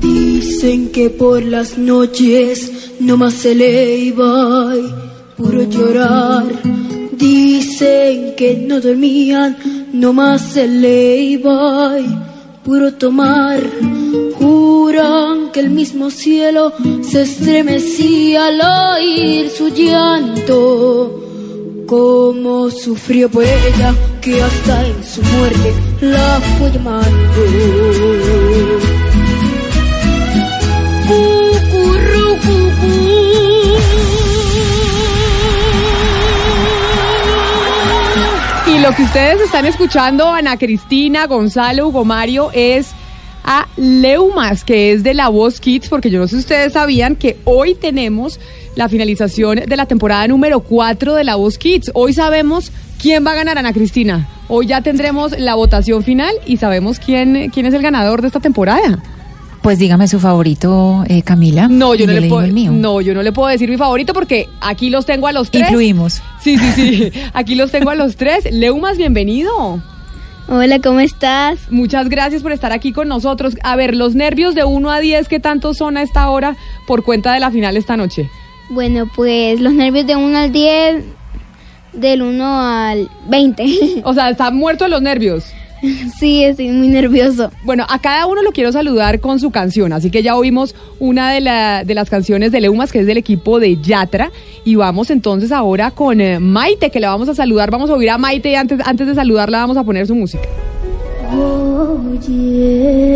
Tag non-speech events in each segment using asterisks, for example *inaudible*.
Dicen que por las noches no más se le iba puro llorar. Dicen que no dormían, no más se le iba puro tomar. Juran que el mismo cielo se estremecía al oír su llanto. Como sufrió por ella, que hasta en su muerte la fue llamando. Lo que ustedes están escuchando, Ana Cristina, Gonzalo, Hugo Mario, es a Leumas, que es de La Voz Kids, porque yo no sé si ustedes sabían que hoy tenemos la finalización de la temporada número 4 de La Voz Kids. Hoy sabemos quién va a ganar, Ana Cristina. Hoy ya tendremos la votación final y sabemos quién, quién es el ganador de esta temporada. Pues dígame su favorito, eh, Camila. No, yo no le, puedo. el mío. No, yo no le puedo decir mi favorito porque aquí los tengo a los tres. Incluimos. Sí, sí, sí. *laughs* Aquí los tengo a los tres. Leumas, bienvenido. Hola, ¿cómo estás? Muchas gracias por estar aquí con nosotros. A ver, los nervios de 1 a 10, ¿qué tanto son a esta hora por cuenta de la final esta noche? Bueno, pues los nervios de 1 al 10, del 1 al 20. O sea, están muertos los nervios. *laughs* sí, estoy muy nervioso. Bueno, a cada uno lo quiero saludar con su canción, así que ya oímos una de, la- de las canciones de Leumas, que es del equipo de Yatra, y vamos entonces ahora con eh, Maite, que le vamos a saludar, vamos a oír a Maite y antes, antes de saludarla vamos a poner su música.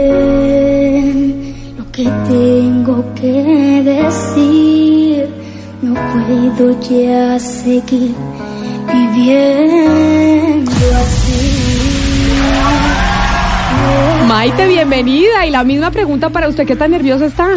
Oye, lo que tengo que decir, no puedo ya seguir viviendo así. Maite, bienvenida, y la misma pregunta para usted, ¿qué tan nerviosa está?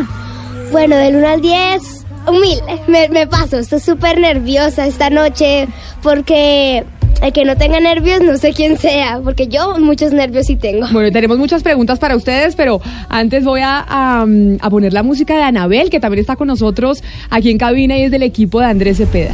Bueno, del 1 al 10, humilde. Me, me paso, estoy súper nerviosa esta noche porque el que no tenga nervios no sé quién sea, porque yo muchos nervios sí tengo. Bueno, tenemos muchas preguntas para ustedes, pero antes voy a, a, a poner la música de Anabel, que también está con nosotros aquí en cabina y es del equipo de Andrés Cepeda.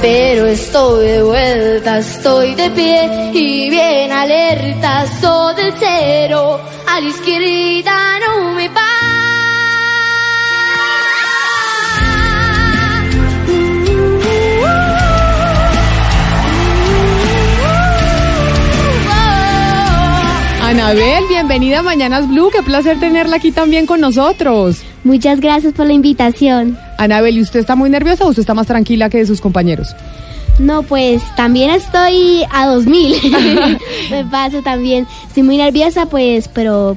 Pero estoy de vuelta, estoy de pie y bien alerta, soy del cero, a la izquierda Anabel, bienvenida a Mañanas Blue, qué placer tenerla aquí también con nosotros. Muchas gracias por la invitación. Anabel, ¿y usted está muy nerviosa o usted está más tranquila que sus compañeros? No, pues también estoy a 2000. *laughs* *laughs* Me paso también. Estoy muy nerviosa, pues, pero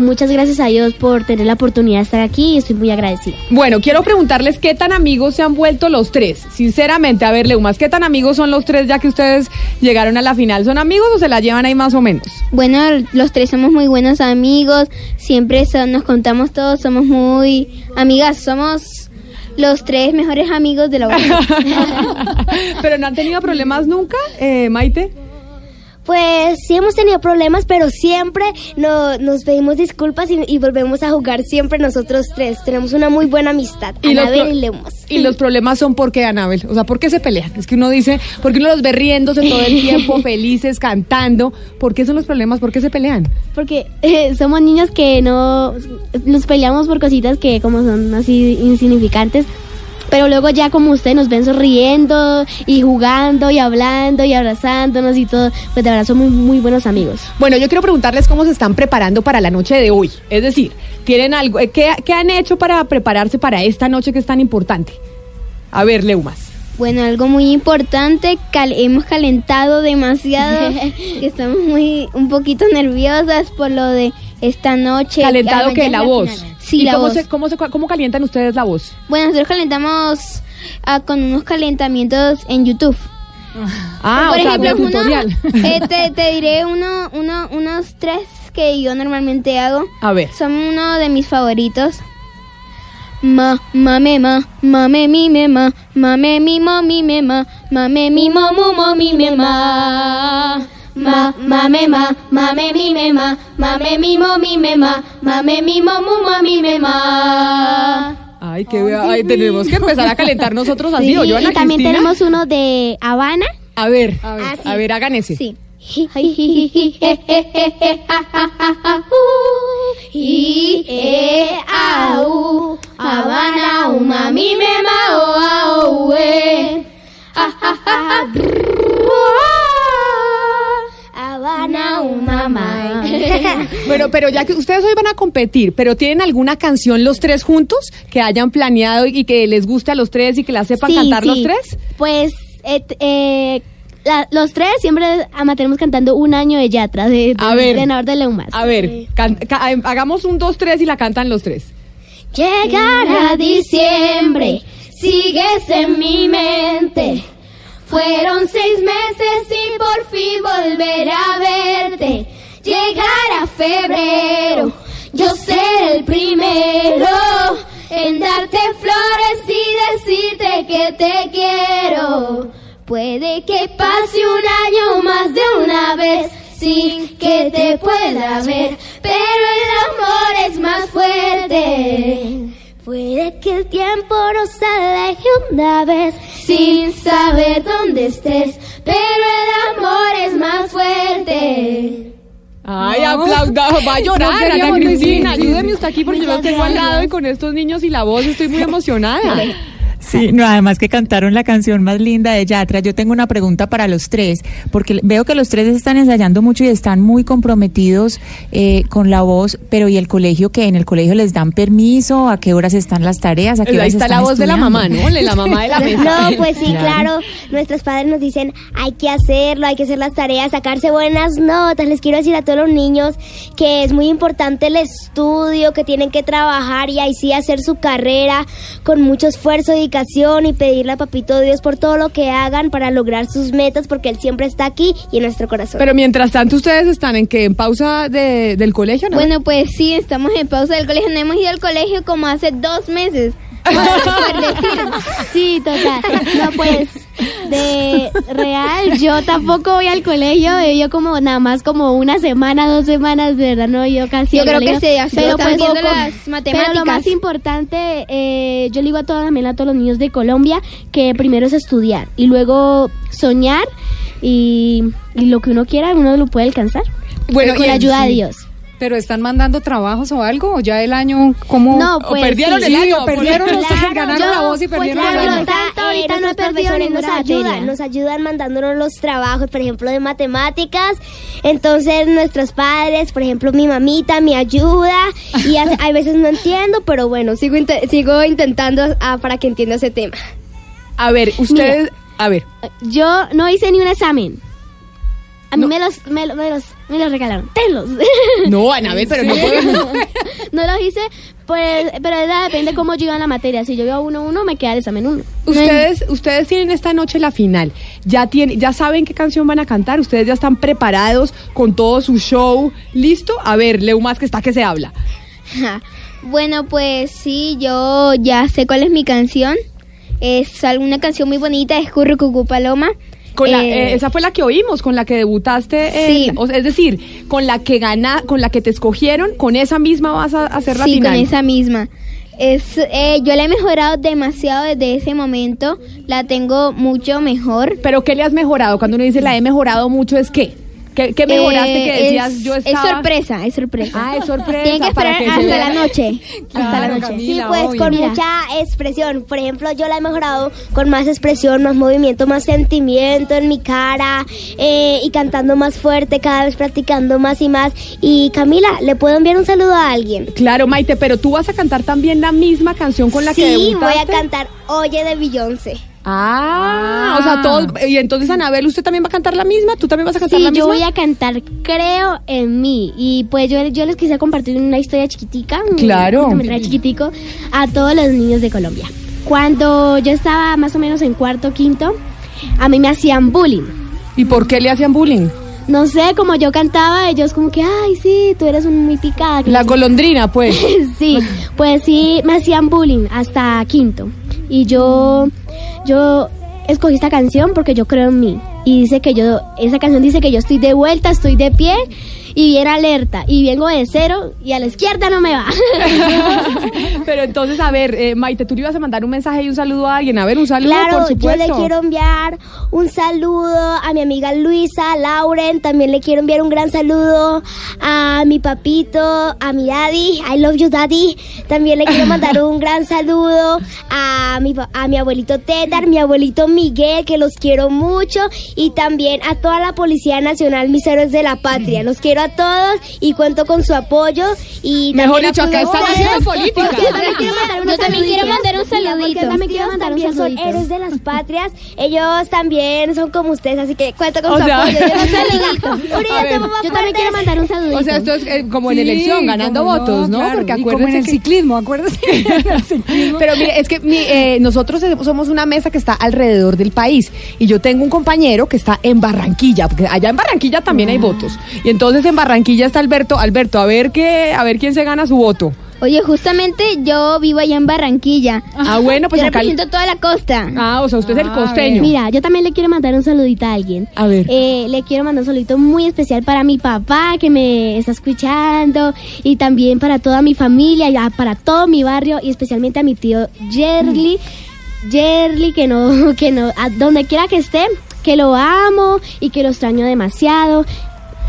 muchas gracias a Dios por tener la oportunidad de estar aquí y estoy muy agradecida. Bueno, quiero preguntarles qué tan amigos se han vuelto los tres. Sinceramente, a ver, Leumas, ¿qué tan amigos son los tres ya que ustedes llegaron a la final? ¿Son amigos o se la llevan ahí más o menos? Bueno, los tres somos muy buenos amigos, siempre so- nos contamos todos, somos muy amigas, somos los tres mejores amigos de la banda. *laughs* ¿Pero no han tenido problemas nunca, eh, Maite? Pues sí hemos tenido problemas, pero siempre no- nos pedimos disculpas y, y volvemos a jugar siempre nosotros tres. Tenemos una muy buena amistad, los Anabel y Lemos. Y los problemas son por qué, Anabel. O sea, ¿por qué se pelean? Es que uno dice, ¿por qué uno los ve riéndose todo el tiempo, *laughs* felices, cantando? ¿Por qué son los problemas? ¿Por qué se pelean? Porque eh, somos niños que no nos peleamos por cositas que como son así insignificantes. Pero luego ya como ustedes nos ven sonriendo y jugando y hablando y abrazándonos y todo, pues de verdad son muy, muy buenos amigos. Bueno, yo quiero preguntarles cómo se están preparando para la noche de hoy. Es decir, ¿tienen algo? eh, ¿Qué, qué han hecho para prepararse para esta noche que es tan importante? A ver, Leumas. Bueno, algo muy importante, cal- hemos calentado demasiado, *laughs* que estamos muy un poquito nerviosas por lo de esta noche. ¿Calentado que la es voz? final. Sí, ¿Y la cómo voz. Se, cómo, se, ¿Cómo calientan ustedes la voz? Bueno, nosotros calentamos ah, con unos calentamientos en YouTube. Ah, Por o sea, ejemplo, de uno- tutorial. eh, *laughs* te, te diré uno, uno, unos tres que yo normalmente hago. A ver. Son uno de mis favoritos. ma, mame, ma, mame, mi, me, ma, mame, mi, mo, mi, me, ma, mame, mi, mo, mo, mi, me, ma. Ma, mame, ma, mame, mi, me, ma, mame, mi, mo, mi, me, ma, mame, mi, mo, mu, mo, mi, me, ma. Ay, que ay, tenemos que empezar a calentar nosotros así. Sí, ¿o yo, Ana y también Cristina? tenemos uno de Habana. A ver, a Ah, sí. ver, hagan ese. Sí. I, e, a, u, Habana, u, mami, me, ma, Habana, u, mamá. *laughs* Bueno, pero ya que ustedes hoy van a competir, pero ¿tienen alguna canción los tres juntos que hayan planeado y que les guste a los tres y que la sepan Sí, cantar los sí. tres? Pues eh, eh, la- los tres siempre amateremos cantando un año de Yatra, de, de, A ver. de Nahor de Leumas. A ver, can- ca- eh, hagamos un, dos, tres y la cantan los tres. Llegará diciembre, sigues en mi mente. Fueron seis meses y por fin volveré a verte. Llegará febrero, yo seré el primero en darte flores y decirte que te quiero. Puede que pase un año más de una vez sin que te pueda ver, pero el amor es más fuerte. Puede que el tiempo nos aleje una vez sin saber dónde estés, pero el amor es más fuerte. Ay, aplauda, va a llorar, No Ana Cristina. decir. Ayúdeme usted aquí porque yo lo tengo al lado y con estos niños y la voz estoy muy *laughs* emocionada. Sí, no, además que cantaron la canción más linda de Yatra. Yo tengo una pregunta para los tres, porque veo que los tres están ensayando mucho y están muy comprometidos eh, con la voz, pero ¿y el colegio qué? ¿En el colegio les dan permiso? ¿A qué horas están las tareas? ¿A qué Ahí horas está están la voz de la mamá, ¿no? La mamá de la *laughs* mesa. No, pues sí, Claro. claro. Nuestros padres nos dicen, hay que hacerlo, hay que hacer las tareas, sacarse buenas notas. Les quiero decir a todos los niños que es muy importante el estudio, que tienen que trabajar y ahí sí hacer su carrera con mucho esfuerzo, dedicación y pedirle a Papito Dios por todo lo que hagan para lograr sus metas, porque Él siempre está aquí y en nuestro corazón. Pero mientras tanto, ¿ustedes están en que ¿En pausa de- del colegio? ¿no? Bueno, pues sí, estamos en pausa del colegio. No hemos ido al colegio como hace dos meses. *laughs* Sí, total. No, pues, de real, yo tampoco voy al colegio. eh, Yo como nada más como una semana, dos semanas, de verdad, no yo casi Yo al creo que colegio. sí, así pero pues viendo poco. las Pero lo matemáticas. más importante, eh, yo le digo a toda también a todos los niños de Colombia que primero es estudiar y luego soñar y, y lo que uno quiera uno lo puede alcanzar. Bueno, con y- la ayuda de sí. Dios. ¿Pero están mandando trabajos o algo? ¿O ya el año cómo? No, o pues perdieron sí. el año, perdieron Claro, ganaron yo- la voz y pues perdieron claro, el año. ahorita- ahorita no he nuestros perdido profesores ninguna nos ayudan, materia. nos ayudan mandándonos los trabajos, por ejemplo, de matemáticas. Entonces, nuestros padres, por ejemplo, mi mamita me ayuda y a, a *laughs* veces no entiendo, pero bueno, sigo, sigo intentando ah, para que entienda ese tema. A ver, ustedes... A ver, Yo no hice ni un examen. A mí No. me, los, me, me los, me los regalaron. Tenlos. no, Anabel, pero no podemos... *laughs* no los hice, pues, pero depende cómo yo iba en la materia. Si yo iba uno uno, me queda el examen uno. Ustedes, ustedes tienen esta noche la final. Ya tienen, ya saben qué canción van a cantar. Ustedes ya están preparados con todo su show. ¿Listo? A ver, Leo más que está que se habla. Bueno, pues sí, yo ya sé cuál es mi canción. Es alguna canción muy bonita, es Currucucú Paloma. Con la, Eh, eh, esa fue la que oímos, con la que debutaste. en- o sea, es decir, con la que gana, con la que te escogieron, con esa misma vas a hacer la sí, final. con esa misma. Es, eh, yo la he mejorado demasiado desde ese momento. La tengo mucho mejor. Pero ¿qué le has mejorado? Cuando uno dice la he mejorado mucho, ¿es qué? ¿Qué, qué mejoraste Eh, que decías es, yo es estaba... sorpresa, es sorpresa. Ah, es sorpresa. Tienen que esperar hasta la noche. hasta la noche. Camila. Sí, pues obvio. con Mira. mucha expresión. Por ejemplo, yo la he mejorado con más expresión, más movimiento, más sentimiento en mi cara eh, y cantando más fuerte, cada vez practicando más y más. Y Camila, ¿le puedo enviar un saludo a alguien? Claro, Maite, pero tú vas a cantar también la misma canción con la que sí, debutaste. voy a cantar Oye de Beyoncé. Ah, o sea, todos. Y entonces, Anabel, ¿usted también va a cantar la misma? ¿Tú también vas a cantar Sí, la yo misma? voy a cantar, creo en mí. Y pues yo, yo les quise compartir una historia chiquitica, un Claro. cortometraje chiquitico, a todos los niños de Colombia. Cuando yo estaba más o menos en cuarto, quinto, a mí me hacían bullying. ¿Y por qué le hacían bullying? no sé, como yo cantaba, ellos como que, ay, sí, tú eres un muy picada. La golondrina, pues. *laughs* sí, pues sí, me hacían bullying hasta quinto. Y yo, yo escogí esta canción porque yo creo en mí. Y dice que yo, esa canción dice que yo estoy de vuelta, estoy de pie y bien alerta. Y vengo de cero y a la izquierda no me va. *laughs* Pero entonces, a ver, eh, Maite, tú le ibas a mandar un mensaje y un saludo a alguien. A ver, un saludo, Claro, por yo supuesto. le quiero enviar un saludo a mi amiga Luisa, Lauren, también le quiero enviar un gran saludo a mi papito, a mi daddy, I love you daddy, también le quiero mandar *laughs* un gran saludo a mi, a mi abuelito Tedar, mi abuelito Miguel, que los quiero mucho, y también a toda la Policía Nacional, mis héroes de la patria, los quiero a todos y cuento con su apoyo y Mejor dicho, acá están haciendo política. Yo también quiero mandar unos Yo también quiero saluditos. mandar un saludito. también quiero mandar héroes de las patrias. Ellos también son como ustedes, así que cuento con su apoyo. Yo también *laughs* quiero mandar un saludito. O sea, esto es eh, como en elección, ganando votos, ¿no? Porque y como en acuérdense el ciclismo, *laughs* ciclismo. Pero mire, es que mi- eh, nosotros somos una mesa que está alrededor del país y yo tengo un compañero que está en Barranquilla, porque allá en Barranquilla también hay votos. Y entonces en Barranquilla está Alberto, Alberto, a ver qué, a ver quién se gana su voto. Oye, justamente yo vivo allá en Barranquilla. Ah, bueno, pues yo acá. represento toda la costa. Ah, o sea, usted es el Ah, costeño. Mira, yo también le quiero mandar un saludito a alguien. A ver. Eh, le quiero mandar un saludito muy especial para mi papá que me está escuchando y también para toda mi familia y a- para todo mi barrio y especialmente a mi tío Jerly. Jerly, que no, *laughs* que no, a donde quiera que esté, que lo amo y que lo extraño demasiado.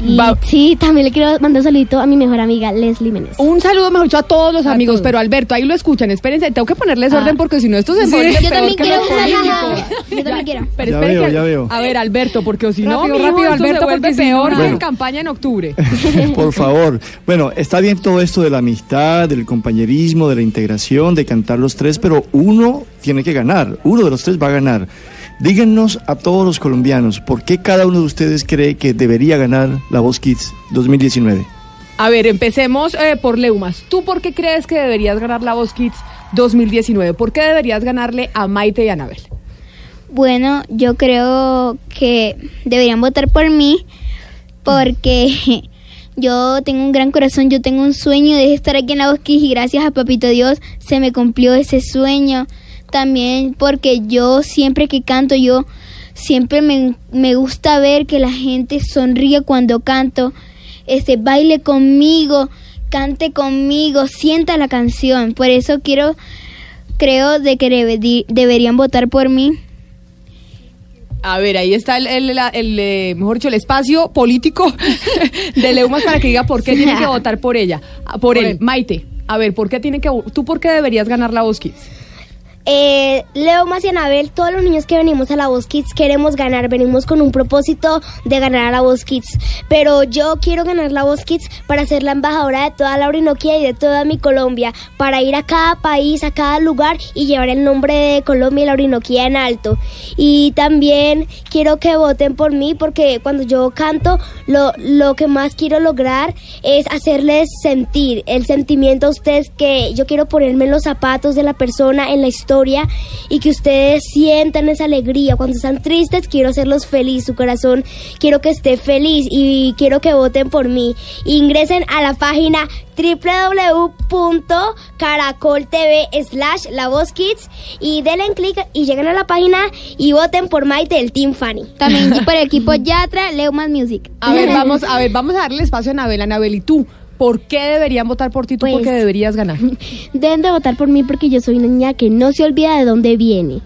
Y Va- sí, también le quiero mandar un saludito a mi mejor amiga Leslie Menes. Un saludo, mejor dicho, a todos los A amigos, todos. pero Alberto, ahí lo escuchan, espérense, tengo que ponerles Ah. orden porque si no esto se vuelve Yo peor también que quiero un. Yo también quiero. Pero Ya veo, que- ya veo. A ver, Alberto, porque si no, Rápido, mijo, rápido, esto Alberto, se vuelve porque peor en campaña en octubre. *laughs* Por favor. Bueno, está bien todo esto de la amistad, del compañerismo, de la integración, de cantar los tres, pero uno tiene que ganar. Uno de los tres va a ganar. Díganos a todos los colombianos, ¿por qué cada uno de ustedes cree que debería ganar la Voz Kids 2019? A ver, empecemos eh, por Leumas. ¿Tú por qué crees que deberías ganar la Voz Kids 2019? ¿Por qué deberías ganarle a Maite y a Anabel? Bueno, yo creo que deberían votar por mí porque *laughs* yo tengo un gran corazón, yo tengo un sueño de estar aquí en la Voz Kids y gracias a Papito Dios se me cumplió ese sueño. También porque yo siempre que canto, yo siempre me, me gusta ver que la gente sonríe cuando canto, este baile conmigo, cante conmigo, sienta la canción. Por eso quiero, creo de que debe- deberían votar por mí. A ver, ahí está el, el- el, eh, mejor dicho, el espacio político *laughs* de Leumas para que diga por qué tiene que *laughs* votar por ella. Ah, Por, él. Maite, a ver, ¿por qué tiene que tú por qué deberías ganar la Voz Kids? Eh, Leo Mas y Anabel, todos los niños que venimos a la Voz Kids queremos ganar, venimos con un propósito de ganar a la Voz Kids, pero yo quiero ganar la Voz Kids para ser la embajadora de toda la Orinoquia y de toda mi Colombia, para ir a cada país, a cada lugar y llevar el nombre de Colombia y la Orinoquia en alto. Y también quiero que voten por mí porque cuando yo canto, lo, lo que más quiero lograr es hacerles sentir el sentimiento a ustedes que yo quiero ponerme en los zapatos de la persona, en la historia y que ustedes sientan esa alegría. Cuando están tristes, quiero hacerlos feliz, su corazón quiero que esté feliz y quiero que voten por mí. Ingresen a la página www.caracoltv slash la voz kids y denle en clic y lleguen a la página y voten por Maite del Team Fanny. También *laughs* por el equipo Yatra, Leumas Music. A ver, *laughs* vamos, a ver, vamos a darle espacio a Anabel. Anabel, ¿y tú? ¿Por qué deberían votar por ti? ¿Tú por Pues- deberías ganar? *laughs* Deben de votar por mí porque yo soy una niña que no se olvida de dónde viene.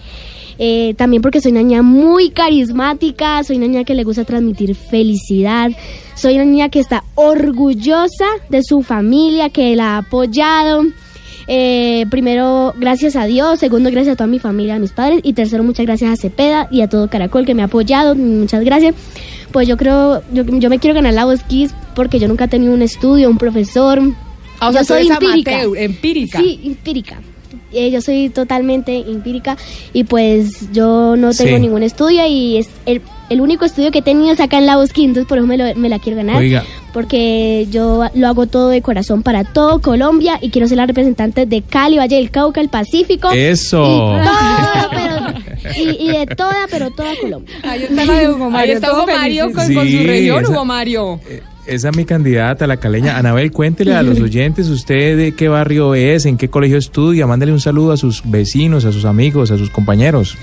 Eh, también porque soy una niña muy carismática, soy una niña que le gusta transmitir felicidad, soy una niña que está orgullosa de su familia, que la ha apoyado. Eh, primero, gracias a Dios, segundo, gracias a toda mi familia, a mis padres, y tercero, muchas gracias a Cepeda y a todo Caracol que me ha apoyado, muchas gracias. Pues yo creo, yo, yo me quiero ganar la voz Kids porque yo nunca he tenido un estudio, un profesor. Ah, o sea, yo soy empírica. amateur, empírica. Sí, empírica. Eh, yo soy totalmente empírica y pues yo no tengo Sí. ningún estudio y es el, el único estudio que he tenido es acá en la Bosque, entonces por eso me, lo- me la quiero ganar. Oiga. Porque yo lo hago todo de corazón para todo Colombia y quiero ser la representante de Cali, Valle del Cauca, el Pacífico. Eso. Y todo, pero y, y de toda, pero toda Colombia. Ahí está la de Hugo Ahí Mario. está todo Hugo Mario con, con su región, esa- Hugo Mario. Eh, Esa es mi candidata, la caleña. Anabel, cuéntele a los *laughs* oyentes usted de qué barrio es, en qué colegio estudia, mándele un saludo a sus vecinos, a sus amigos, a sus compañeros.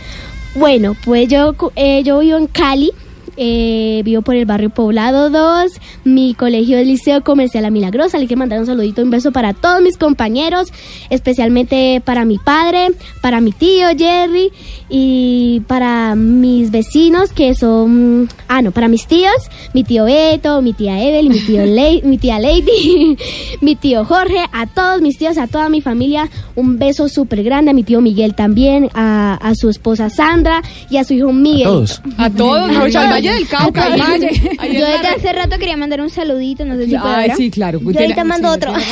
Bueno, pues yo, eh, yo vivo en Cali, eh, vivo por el barrio Poblado 2, mi colegio es Liceo Comercial La Milagrosa, le quiero mandar un saludito, un beso para todos mis compañeros, especialmente para mi padre, para mi tío Jerry y para mis vecinos que son, ah no, para mis tíos, mi tío Beto, mi tía Evel, mi, tío *laughs* Lei- mi tía Lady, *laughs* mi tío Jorge, a todos mis tíos, a toda mi familia, un beso súper grande, a mi tío Miguel también, a, a su esposa Sandra y a su hijo A Miguel. todos. A todos, *laughs* no, al Valle del Cauca. Al ahí- Valle. ahí en Yo desde hace rato quería mandar un saludito, no sé si puedo Ay, ahora. sí, claro. Yo ahorita mando otro. *laughs*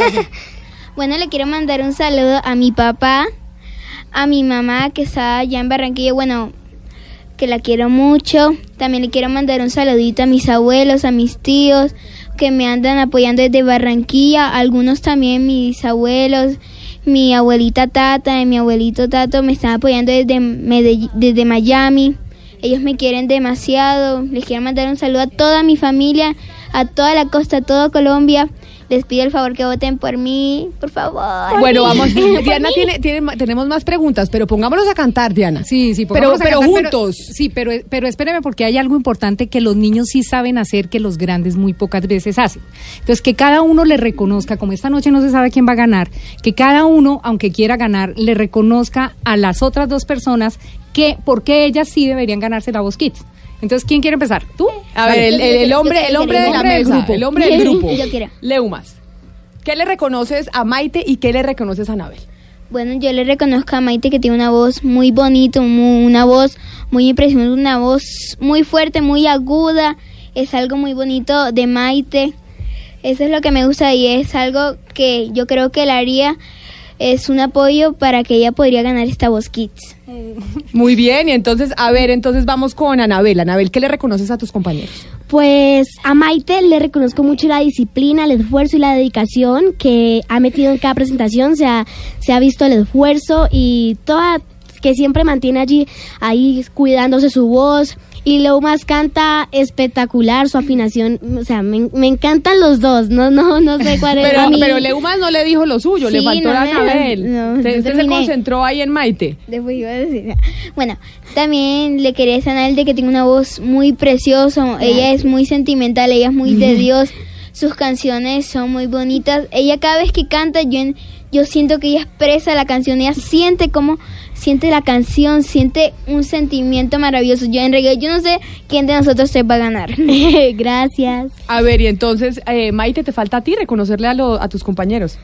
Bueno, le quiero mandar un saludo a mi papá, a mi mamá que está allá en Barranquilla, bueno, que la quiero mucho. También le quiero mandar un saludito a mis abuelos, a mis tíos que me andan apoyando desde Barranquilla, algunos también mis abuelos, mi abuelita Tata y mi abuelito Tato me están apoyando desde Medell- desde Miami. Ellos me quieren demasiado. Les quiero mandar un saludo a toda mi familia, a toda la costa, a toda Colombia. Les pido el favor que voten por mí, por favor. Bueno, vamos. Diana *laughs* tiene, tiene, ma- tenemos más preguntas, pero pongámonos a cantar, Diana. Sí, sí, Pero, pongámonos a pero cantar, juntos. sí, pero, pero espéreme porque hay algo importante que los niños sí saben hacer que los grandes muy pocas veces hacen. Entonces, que cada uno le reconozca, como esta noche no se sabe quién va a ganar, que cada uno, aunque quiera ganar, le reconozca a las otras dos personas que, por qué ellas sí deberían ganarse la voz Kids. Entonces, ¿quién quiere empezar? ¿Tú? A ver, el, el- el hombre, el hombre de la mesa, grupo. el hombre del grupo. Yo quiero. Leumas. ¿Qué le reconoces a Maite y qué le reconoces a Anabel? Bueno, yo le reconozco a Maite que tiene una voz muy bonita, mu- una voz muy impresionante, una voz muy fuerte, muy aguda. Es algo muy bonito de Maite. Eso es lo que me gusta y es algo que yo creo que la haría. Es un apoyo para que ella podría ganar esta voz Kids. Muy bien, y entonces, a ver, entonces vamos con Anabel. Anabel, ¿qué le reconoces a tus compañeros? Pues a Maite le reconozco mucho la disciplina, el esfuerzo y la dedicación que ha metido en cada presentación. Se ha, se ha visto el esfuerzo y toda que siempre mantiene allí ahí cuidándose su voz. Y Leumas canta espectacular, su afinación, o sea, me, me encantan los dos, no no no sé cuál es Pero, a mí. pero Leumas no le dijo lo suyo, le faltó no a me- Anabel. no, Usted- no usted se concentró ahí en Maite. Después iba a decir. Bueno, también le quería decir a Anabel de que tiene una voz muy preciosa. Ella es muy sentimental, ella es muy de *laughs* Dios. Sus canciones son muy bonitas. Ella cada vez que canta, yo, en- yo siento que ella expresa la canción. Ella siente como siente la canción, siente un sentimiento maravilloso. Yo en realidad, yo no sé quién de nosotros se va a ganar. *laughs* *laughs* Gracias. A ver, y entonces, eh, Maite, te falta a ti reconocerle a, lo- a tus compañeros.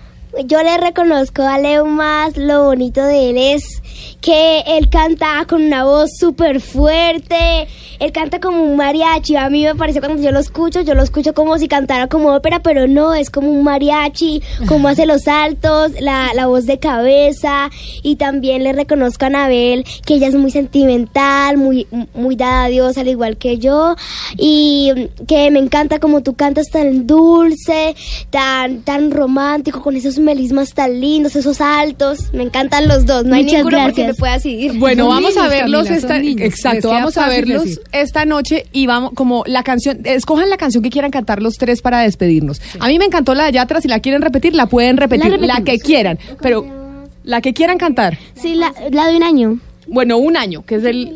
Yo le reconozco a Leumas, lo bonito de él es que él canta con una voz súper fuerte, él canta como un mariachi, a mí me parece cuando yo lo escucho, yo lo escucho como si cantara como ópera, pero no, es como un mariachi, como hace los saltos, la, la voz de cabeza, y también le reconozco a Anabel que ella es muy sentimental, muy, muy dada a Dios, al igual que yo, y que me encanta como tú cantas tan dulce, tan, tan romántico, con esos melismas tan lindos, esos altos. Me encantan los dos, no hay Muchas ninguno porque gracias. me pueda decidir. Bueno, Son vamos a verlos Camila, esta, niños. Exacto, vamos a verlos decir. esta noche y vamos como la canción, escojan la canción que quieran cantar los tres para despedirnos. A mí me encantó la de allá atrás, si la quieren repetir, la pueden repetir, La que quieran, pero la que quieran cantar. Sí, la, la de un año. Bueno, un año, que es el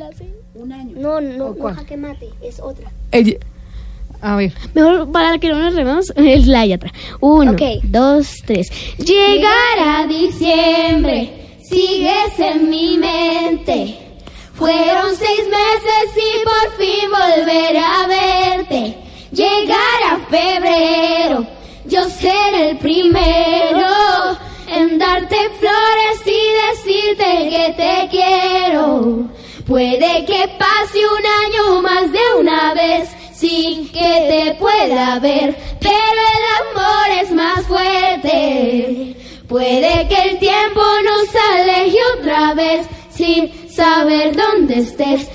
No, no, no jaque mate, es otra. el- A ver. Mejor para que no nos rememos, *laughs* es la de atrás. Uno, dos, tres. Llegará diciembre, sigues en mi mente. Fueron seis meses y por fin volveré a verte. Llegará febrero, yo seré el primero en darte flores y decirte que te quiero. Puede que pase un año más de una vez sin que te pueda ver, pero el amor es más fuerte. Puede que el tiempo nos aleje otra vez sin saber dónde estés,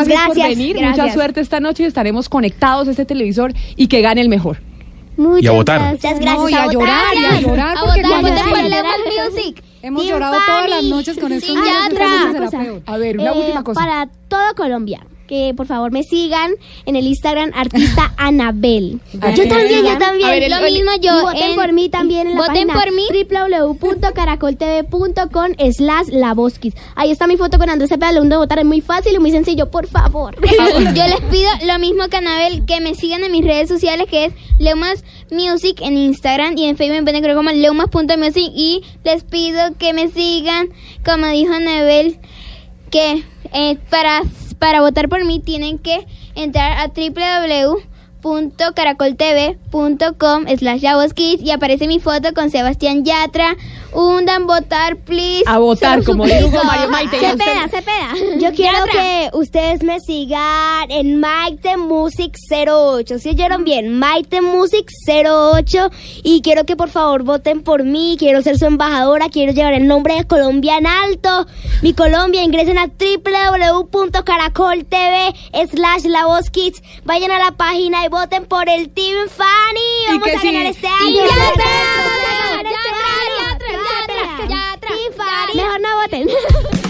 muchas invitación. gracias, por Gracias, venir. gracias. Mucha suerte esta noche y estaremos conectados a este televisor y que gane el mejor. Muchas Y a votar. Gracias, gracias. No, y a votar. llorar, y a llorar, A porque votar, cuando voten por sí, Lemon Music. hemos Team llorado todas las noches con Cosa. peor. A ver, una Eh, última cosa. Para todo Colombia, que por favor me sigan en el Instagram artista *laughs* Anabel. Ah, yo también, yo también. Ver, el- Lo mismo Y yo. voten en- por mí también en la voten página por mí. www.caracoltv.com slash la. Ahí está mi foto con Andrés Cepeda, lo de votar es muy fácil y muy sencillo, por favor. *laughs* Yo les pido lo mismo que Anabel, que me sigan en mis redes sociales, que es Leumas Music en Instagram y en Facebook me pueden como leumas.music y les pido que me sigan, como dijo Anabel, que eh, para, para votar por mí tienen que entrar a www.caracoltv.com slash La Voz Kids y aparece mi foto con Sebastián Yatra. Hundan votar, please. A votar, Se como dijo. Mario Maite. *laughs* ya usted- Cepeda, Cepeda. Yo quiero Yatra. que ustedes me sigan en Maite Music 08. ¿Sí oyeron bien? Maite Music 08. Y quiero que por favor voten por mí. Quiero ser su embajadora. Quiero llevar el nombre de Colombia en alto. Mi Colombia. Ingresen a www.caracoltv slash La Voz Kids. Vayan a la página y voten voten por el Team Fanny. Vamos a ganar este año. ¡Ya atrás! ¡Ya atrás! ¡Ya atrás! ¡Ya atrás! ¡Ya atrás! ¡Mejor no voten! *laughs*